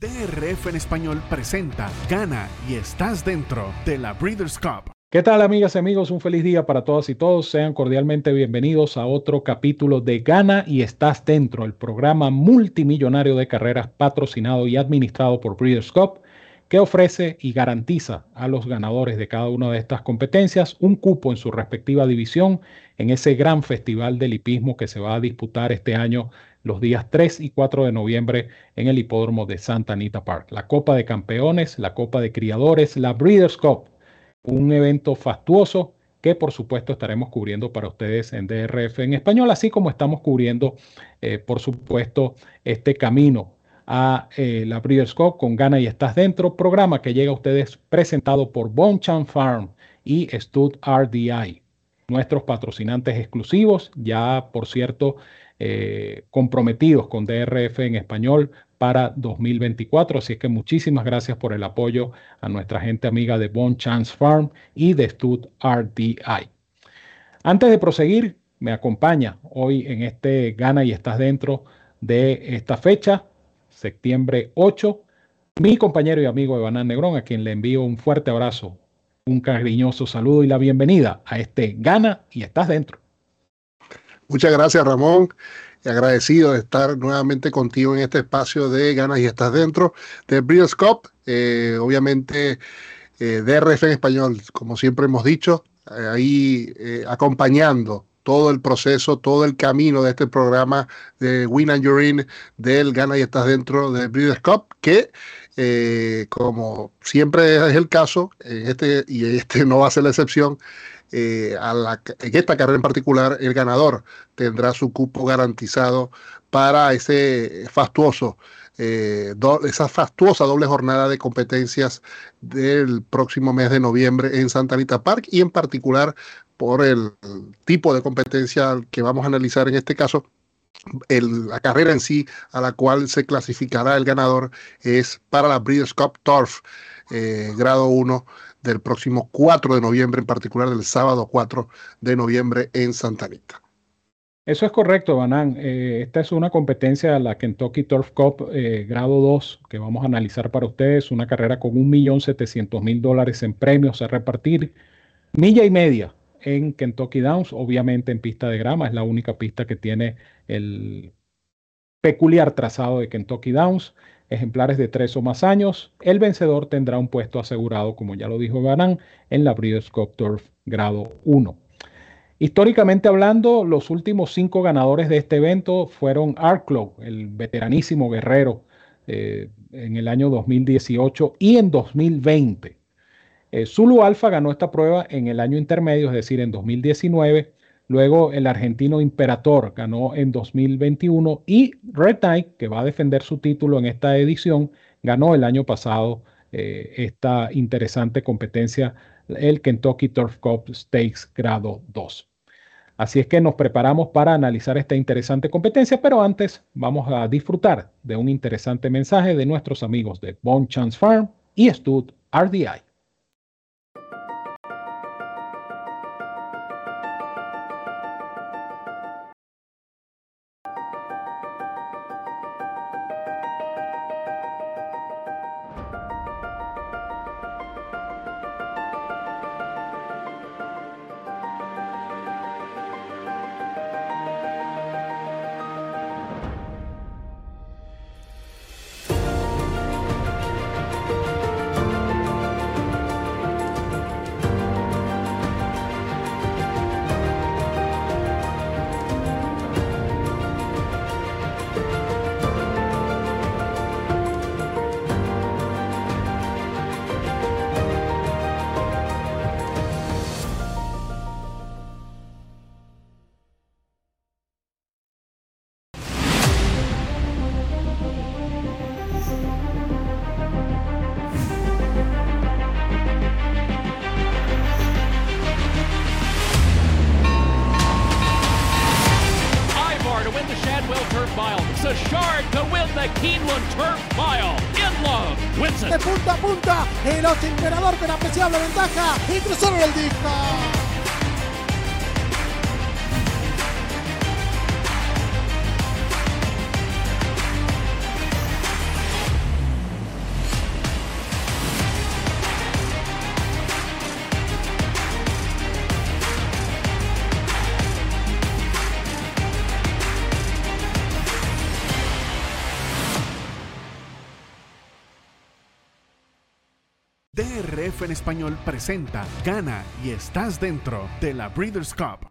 DRF en español presenta Gana y estás dentro de la Breeders' Cup. ¿Qué tal amigas y amigos? Un feliz día para todas y todos. Sean cordialmente bienvenidos a otro capítulo de Gana y estás dentro, el programa multimillonario de carreras patrocinado y administrado por Breeders' Cup que ofrece y garantiza a los ganadores de cada una de estas competencias un cupo en su respectiva división en ese gran festival del hipismo que se va a disputar este año los días 3 y 4 de noviembre en el hipódromo de Santa Anita Park. La Copa de Campeones, la Copa de Criadores, la Breeders' Cup, un evento fastuoso que por supuesto estaremos cubriendo para ustedes en DRF en español, así como estamos cubriendo, eh, por supuesto, este camino a eh, la Breeders' Cup con Gana y Estás Dentro, programa que llega a ustedes presentado por Bonchan Farm y Stud RDI, nuestros patrocinantes exclusivos, ya por cierto, eh, comprometidos con DRF en español para 2024. Así que muchísimas gracias por el apoyo a nuestra gente amiga de Bon Chance Farm y de Stud RDI. Antes de proseguir, me acompaña hoy en este Gana y estás dentro de esta fecha, septiembre 8, mi compañero y amigo Evanán Negrón, a quien le envío un fuerte abrazo, un cariñoso saludo y la bienvenida a este Gana y estás dentro. Muchas gracias, Ramón. Agradecido de estar nuevamente contigo en este espacio de Ganas y Estás Dentro de Breeders' Cup. Eh, obviamente, eh, DRF en español, como siempre hemos dicho, eh, ahí acompañando todo el proceso, todo el camino de este programa de Win and You're del Gana y Estás Dentro de Breeders' Cup, que como siempre es el caso, este, y este no va a ser la excepción, eh, en esta carrera en particular, el ganador tendrá su cupo garantizado para ese fastuoso, eh, esa fastuosa doble jornada de competencias del próximo mes de noviembre en Santa Anita Park y en particular por el tipo de competencia que vamos a analizar en este caso. la carrera en sí a la cual se clasificará el ganador es para la Breeders' Cup Turf, eh, grado 1 del próximo 4 de noviembre, en particular del sábado 4 de noviembre en Santa Anita. Eso es correcto, Banán. Eh, esta es una competencia, la Kentucky Turf Cup eh, grado 2, que vamos a analizar para ustedes. Una carrera con 1.700.000 dólares en premios a repartir. Milla y media en Kentucky Downs, obviamente en pista de grama. Es la única pista que tiene el peculiar trazado de Kentucky Downs ejemplares de tres o más años, el vencedor tendrá un puesto asegurado, como ya lo dijo Garán, en la Breeders' Cup Turf grado 1. Históricamente hablando, los últimos cinco ganadores de este evento fueron Arklow, el veteranísimo guerrero, eh, en el año 2018 y en 2020. Eh, Zulu Alpha ganó esta prueba en el año intermedio, es decir, en 2019 Luego el argentino Imperator ganó en 2021 y Red Knight, que va a defender su título en esta edición, ganó el año pasado eh, esta interesante competencia, el Kentucky Turf Cup Stakes grado 2. Así es que nos preparamos para analizar esta interesante competencia, pero antes vamos a disfrutar de un interesante mensaje de nuestros amigos de Bon Chance Farm y Stud RDI. la ventaja y cruzaron el disco. En español presenta Gana y estás dentro de la Breeders' Cup.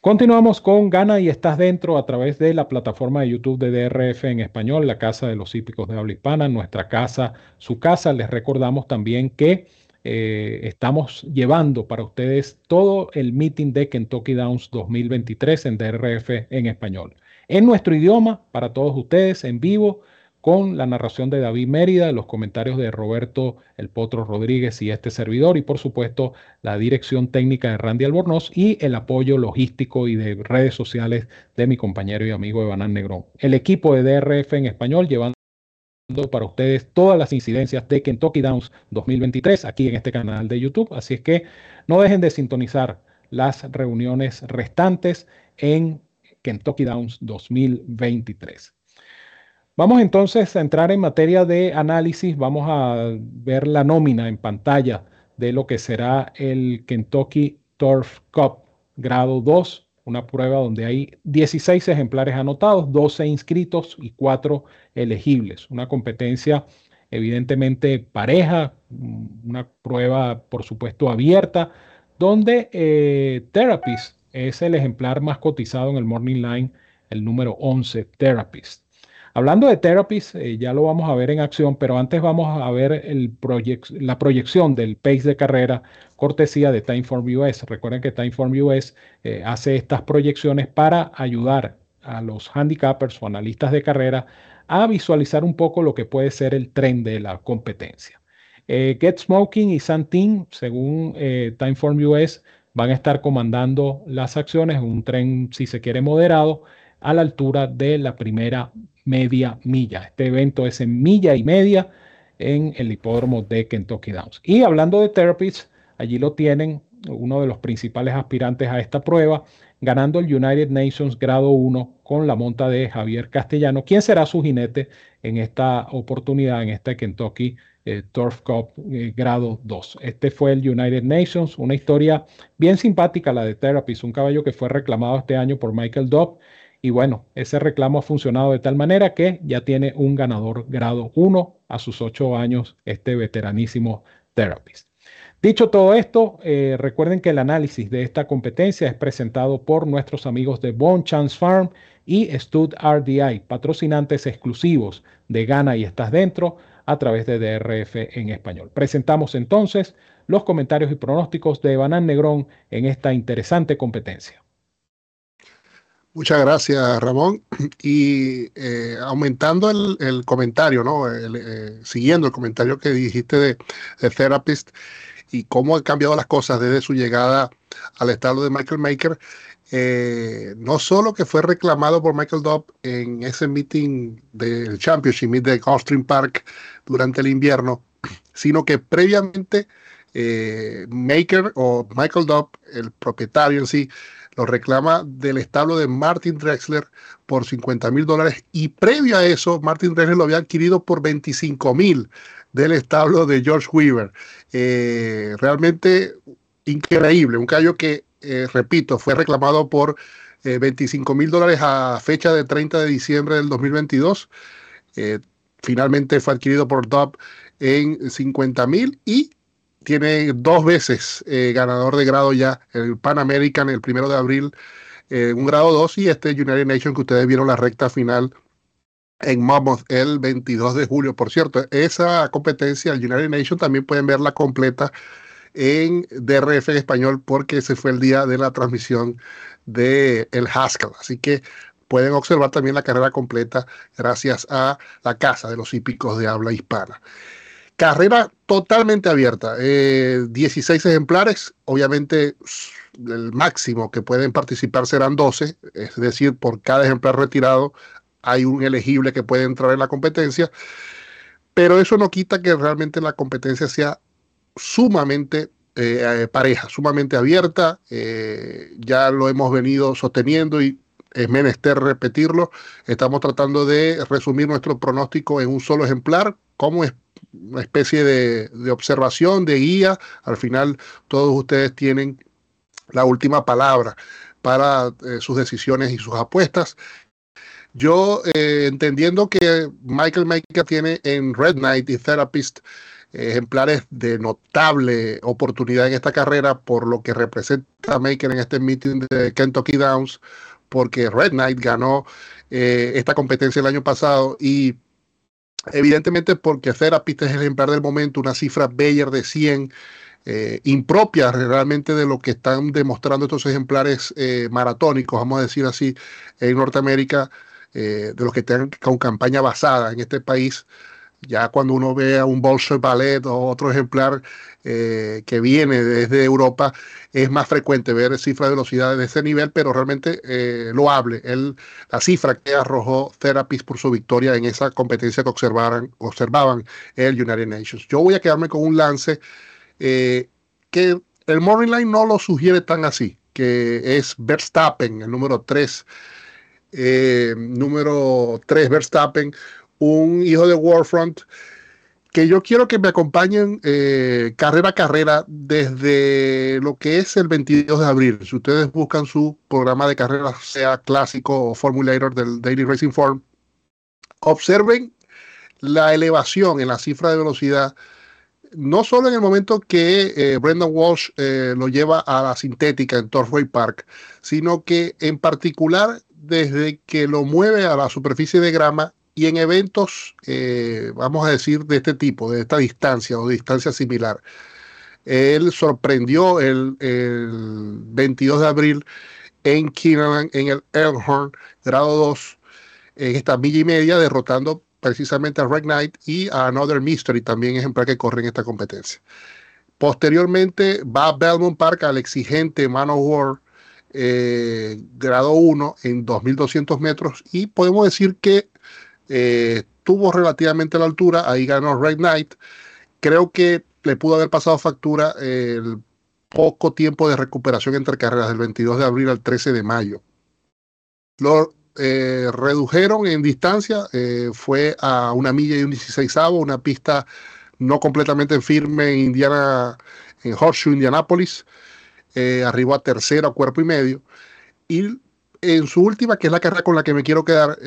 Continuamos con Gana y estás dentro a través de la plataforma de YouTube de DRF en español, la casa de los hípicos de habla hispana, nuestra casa, su casa. Les recordamos también que eh, estamos llevando para ustedes todo el meeting de Kentucky Downs 2023 en DRF en español. En nuestro idioma, para todos ustedes, en vivo con la narración de David Mérida, los comentarios de Roberto El Potro Rodríguez y este servidor, y por supuesto la dirección técnica de Randy Albornoz y el apoyo logístico y de redes sociales de mi compañero y amigo Evanán Negrón. El equipo de DRF en español llevando para ustedes todas las incidencias de Kentucky Downs 2023 aquí en este canal de YouTube, así es que no dejen de sintonizar las reuniones restantes en Kentucky Downs 2023. Vamos entonces a entrar en materia de análisis. Vamos a ver la nómina en pantalla de lo que será el Kentucky Turf Cup grado 2, una prueba donde hay 16 ejemplares anotados, 12 inscritos y 4 elegibles. Una competencia evidentemente pareja, una prueba por supuesto abierta, donde eh, Therapist es el ejemplar más cotizado en el Morning Line, el número 11, Therapist. Hablando de Therapies, eh, ya lo vamos a ver en acción, pero antes vamos a ver el la proyección del pace de carrera cortesía de Timeform US. Recuerden que Timeform US eh, hace estas proyecciones para ayudar a los handicappers o analistas de carrera a visualizar un poco lo que puede ser el tren de la competencia. Eh, Get Smoking y Santin, según Timeform US, van a estar comandando las acciones, un tren, si se quiere, moderado, a la altura de la primera media milla. Este evento es en milla y media en el hipódromo de Kentucky Downs. Y hablando de Therapies, allí lo tienen uno de los principales aspirantes a esta prueba, ganando el United Nations grado 1 con la monta de Javier Castellano, quien será su jinete en esta oportunidad, en este Kentucky eh, Turf Cup eh, grado 2. Este fue el United Nations, una historia bien simpática la de Therapies, un caballo que fue reclamado este año por Michael Dobb y bueno, ese reclamo ha funcionado de tal manera que ya tiene un ganador grado 1 a sus 8 años, este veteranísimo Therapist. Dicho todo esto, eh, recuerden que el análisis de esta competencia es presentado por nuestros amigos de Bone Chance Farm y Stud RDI, patrocinantes exclusivos de Gana y Estás Dentro a través de DRF en español. Presentamos entonces los comentarios y pronósticos de Banán Negrón en esta interesante competencia. Muchas gracias, Ramón. Y eh, aumentando el, comentario, ¿no? Eh, siguiendo el comentario que dijiste de, Therapist y cómo han cambiado las cosas desde su llegada al estado de Michael Maker, eh, no solo que fue reclamado por Michael Dobb en ese meeting del Championship de Austin Park durante el invierno, sino que previamente Maker o Michael Dobb, el propietario en sí, lo reclama del establo de Martin Drexler por 50 mil dólares y previo a eso Martin Drexler lo había adquirido por 25 mil del establo de George Weaver. Eh, realmente increíble, un callo que, eh, repito, fue reclamado por 25 eh, mil dólares a fecha de 30 de diciembre del 2022. finalmente fue adquirido por Dobb en 50 mil y tiene dos veces eh, ganador de grado ya, el Pan American el primero de abril, eh, un grado 2 y este United Nation que ustedes vieron la recta final en Mammoth el 22 de julio. Por cierto, esa competencia, el United Nation, también pueden verla completa en DRF en español porque ese fue el día de la transmisión de el Haskell. Así que pueden observar también la carrera completa gracias a la Casa de los Hípicos de Habla Hispana. Carrera totalmente abierta, 16 eh, ejemplares, obviamente el máximo que pueden participar serán 12, es decir, por cada ejemplar retirado hay un elegible que puede entrar en la competencia, pero eso no quita que realmente la competencia sea sumamente eh, pareja, sumamente abierta, eh, ya lo hemos venido sosteniendo y es menester repetirlo, estamos tratando de resumir nuestro pronóstico en un solo ejemplar, como es una especie de, observación, de guía. Al final todos ustedes tienen la última palabra para eh, sus decisiones y sus apuestas. Yo, eh, entendiendo que Michael Maker tiene en Red Knight y Therapist ejemplares de notable oportunidad en esta carrera por lo que representa Maker en este meeting de Kentucky Downs, porque Red Knight ganó eh, esta competencia el año pasado y evidentemente porque Therapist es ejemplar del momento, una cifra Bayer de 100. Eh, impropia realmente de lo que están demostrando estos ejemplares eh, maratónicos, vamos a decir así, en Norteamérica, de los que tengan con campaña basada en este país. Ya cuando uno ve a un Bolshoi Ballet o otro ejemplar eh, que viene desde Europa, es más frecuente ver cifras de velocidad de ese nivel, pero realmente eh, loable. El, la cifra que arrojó Therapist por su victoria en esa competencia que observaban, observaban el United Nations. Yo voy a quedarme con un lance eh, que el Morning Line no lo sugiere tan así, que es Verstappen, el número 3. Eh, número 3, Verstappen un hijo de Warfront, que yo quiero que me acompañen eh, carrera a carrera desde lo que es el 22 de abril. Si ustedes buscan su programa de carrera, sea clásico o Formulator del Daily Racing Form, observen la elevación en la cifra de velocidad, no solo en el momento que eh, Brendan Walsh eh, lo lleva a la sintética en Torrey Park, sino que en particular desde que lo mueve a la superficie de grama y en eventos, eh, vamos a decir, de este tipo, de esta distancia o distancia similar. Él sorprendió el, 22 de abril en Keeneland, en el Elkhorn, grado 2, en esta milla y media, derrotando precisamente a Red Knight y a Another Mystery, también ejemplar que corre en esta competencia. Posteriormente va a Belmont Park al exigente Man of War, eh, grado 1 en 2.200 metros y podemos decir que eh, tuvo relativamente la altura, ahí ganó Red Knight. Creo que le pudo haber pasado factura el poco tiempo de recuperación entre carreras del 22 de abril al 13 de mayo. Lo eh, redujeron en distancia, eh, fue a una milla y un 16 una pista no completamente firme en Indiana, en Horseshoe, Indianapolis. arribó a tercera, cuerpo y medio. Y en su última, que es la carrera con la que me quiero quedar,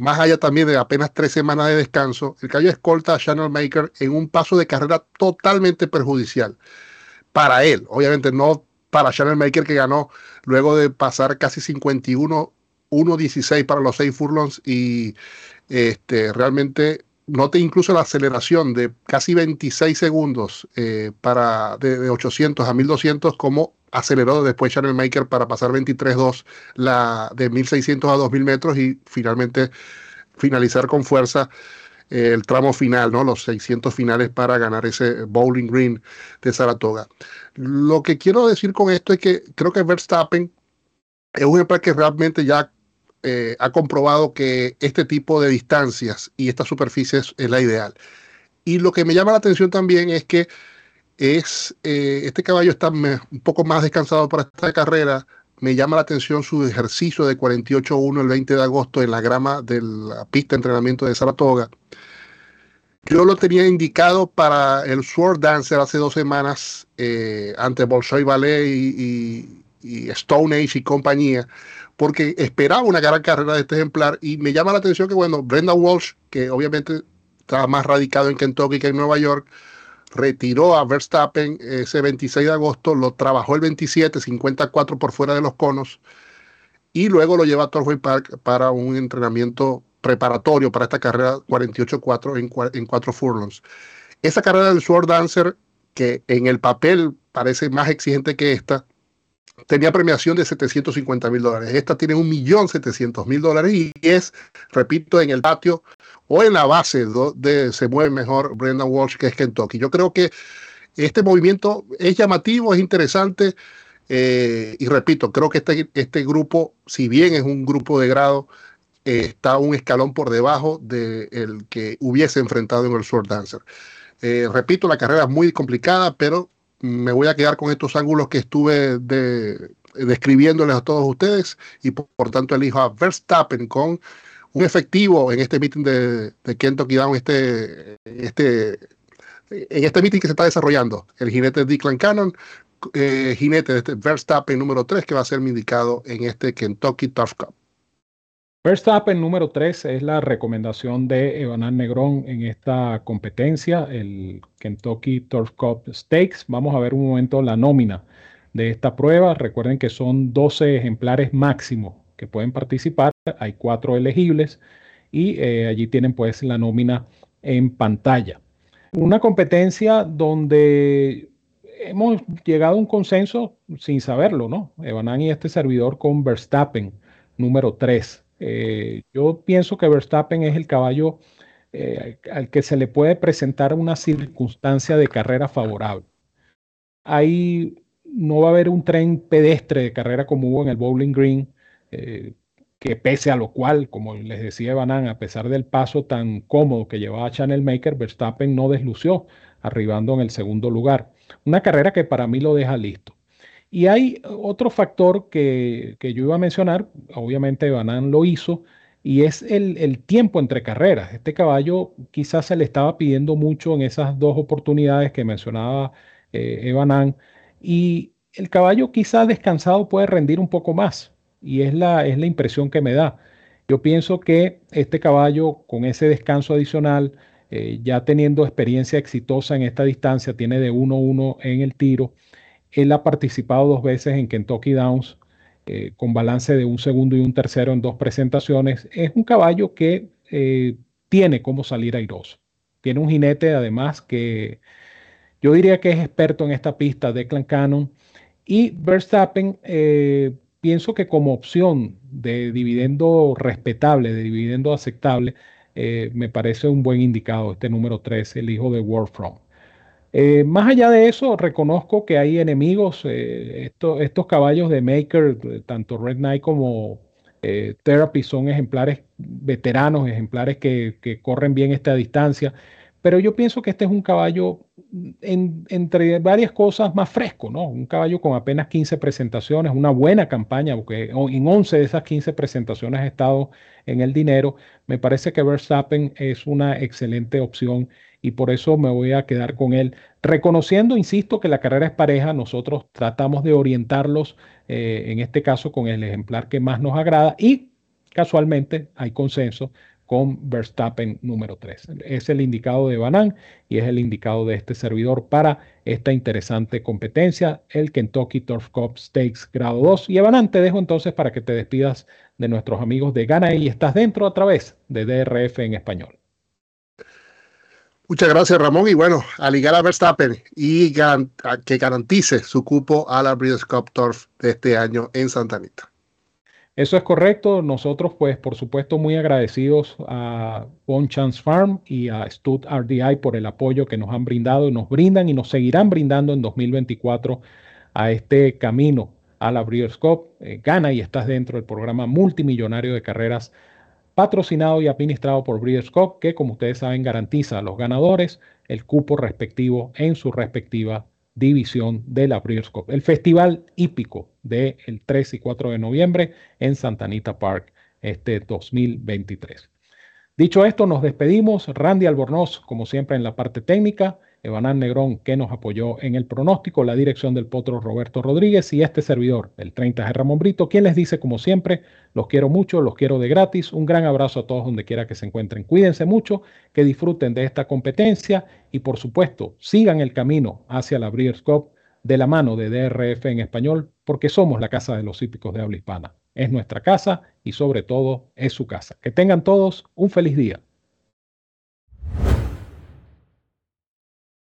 más allá también de apenas tres semanas de descanso, el caballo escolta a Channel Maker en un paso de carrera totalmente perjudicial para él, obviamente no para Channel Maker que ganó luego de pasar casi 51 1.16 para los 6 furlongs y este, realmente note incluso la aceleración de casi 26 segundos eh, para de, de, 800 a 1200 como aceleró después Channel Maker para pasar 23.2 la de 1600 a 2000 metros y finalmente finalizar con fuerza eh, el tramo final, ¿no? Los 600 finales para ganar ese Bowling Green de Saratoga. Lo que quiero decir con esto es que creo que Verstappen es un ejemplo que realmente ya eh, ha comprobado que este tipo de distancias y estas superficies es la ideal. Y lo que me llama la atención también es que es eh, este caballo está un poco más descansado para esta carrera. Me llama la atención su ejercicio de 48-1 el 20 de agosto en la grama de la pista de entrenamiento de Saratoga. Yo lo tenía indicado para el Sword Dancer hace dos semanas eh, ante Bolshoi Ballet y, Stone Age y compañía, porque esperaba una gran carrera de este ejemplar y me llama la atención que, bueno, Brenda Walsh, que obviamente estaba más radicado en Kentucky que en Nueva York, retiró a Verstappen ese 26 de agosto, lo trabajó el 27, 54 por fuera de los conos, y luego lo lleva a Torway Park para un entrenamiento preparatorio para esta carrera 48-4 en, en cuatro furlongs. Esa carrera del Sword Dancer, que en el papel parece más exigente que esta, tenía premiación de 750 mil dólares. Esta tiene 1.700.000 dólares y es, repito, en el patio o en la base donde se mueve mejor Brendan Walsh, que es Kentucky. Yo creo que este movimiento es llamativo, es interesante. Eh, y repito, creo que este, este grupo, si bien es un grupo de grado, eh, está un escalón por debajo del que hubiese enfrentado en el Sword Dancer. Eh, repito, la carrera es muy complicada, pero me voy a quedar con estos ángulos que estuve describiéndoles a todos ustedes y por, tanto elijo a Verstappen con un efectivo en este meeting de, Kentucky Down, este, este, en este meeting que se está desarrollando. El jinete Declan Cannon, eh, jinete de este Verstappen número 3 que va a ser mi indicado en este Kentucky Tough Cup. Verstappen número 3 es la recomendación de Evanán Negrón en esta competencia, el Kentucky Turf Cup Stakes. Vamos a ver un momento la nómina de esta prueba. Recuerden que son 12 ejemplares máximo que pueden participar. Hay cuatro elegibles y eh, allí tienen pues la nómina en pantalla. Una competencia donde hemos llegado a un consenso sin saberlo, ¿no? Evanán y este servidor con Verstappen número 3. Eh, yo pienso que Verstappen es el caballo eh, al que se le puede presentar una circunstancia de carrera favorable. Ahí no va a haber un tren pedestre de carrera como hubo en el Bowling Green, eh, que pese a lo cual, como les decía Banan, a pesar del paso tan cómodo que llevaba Channel Maker, Verstappen no deslució, arribando en el segundo lugar. Una carrera que para mí lo deja listo. Y hay otro factor que, yo iba a mencionar, obviamente Banan lo hizo, y es el, tiempo entre carreras. Este caballo quizás se le estaba pidiendo mucho en esas dos oportunidades que mencionaba eh, y el caballo quizás descansado puede rendir un poco más, y es la, es la impresión que me da. Yo pienso que este caballo con ese descanso adicional, eh, ya teniendo experiencia exitosa en esta distancia, tiene de 1-1 en el tiro, él ha participado dos veces en Kentucky Downs eh, con balance de un segundo y un tercero en dos presentaciones. Es un caballo que eh, tiene cómo salir airoso. Tiene un jinete además que yo diría que es experto en esta pista, Declan Cannon. Y Verstappen, eh, pienso que como opción de dividendo respetable, de dividendo aceptable, me parece un buen indicado este número 3, el hijo de Warfront. Eh, más allá de eso, reconozco que hay enemigos. Eh, estos caballos de Maker, eh, tanto Red Knight como Therapy, son ejemplares veteranos, ejemplares que, corren bien esta distancia. Pero yo pienso que este es un caballo, entre varias cosas, más fresco, ¿no? Un caballo con apenas 15 presentaciones, una buena campaña, porque en 11 de esas 15 presentaciones ha estado en el dinero. Me parece que Verstappen es una excelente opción y por eso me voy a quedar con él. Reconociendo, insisto, que la carrera es pareja, nosotros tratamos de orientarlos, eh, en este caso, con el ejemplar que más nos agrada y casualmente hay consenso con Verstappen número 3. Es el indicado de Banan y es el indicado de este servidor para esta interesante competencia, el Kentucky Turf Cup Stakes grado 2. Y Banan, te dejo entonces para que te despidas de nuestros amigos de Gana y estás dentro a través de DRF en español. Muchas gracias, Ramón. Y bueno, a ligar a Verstappen y que garantice su cupo a la Breeders' Cup Turf de este año en Santa Anita. Eso es correcto. Nosotros, pues, por supuesto, muy agradecidos a Bon Chance Farm y a Stud RDI por el apoyo que nos han brindado y nos brindan y nos seguirán brindando en 2024 a este camino a la Breeders' Cup. Eh, gana y estás dentro del programa multimillonario de carreras patrocinado y administrado por Breeders' Cup, que como ustedes saben garantiza a los ganadores el cupo respectivo en su respectiva división de la Breeders' Cup. El festival hípico del 3 y 4 de noviembre en Santa Anita Park este 2023. Dicho esto, nos despedimos. Randy Albornoz, como siempre, en la parte técnica. Evanán Negrón, que nos apoyó en el pronóstico, la dirección del potro Roberto Rodríguez y este servidor, el 30 de Ramón Brito, quien les dice, como siempre, los quiero mucho, los quiero de gratis. Un gran abrazo a todos donde quiera que se encuentren. Cuídense mucho, que disfruten de esta competencia y, por supuesto, sigan el camino hacia la Breeders' Cup de la mano de DRF en español, porque somos la casa de los hípicos de habla hispana. Es nuestra casa y, sobre todo, es su casa. Que tengan todos un feliz día.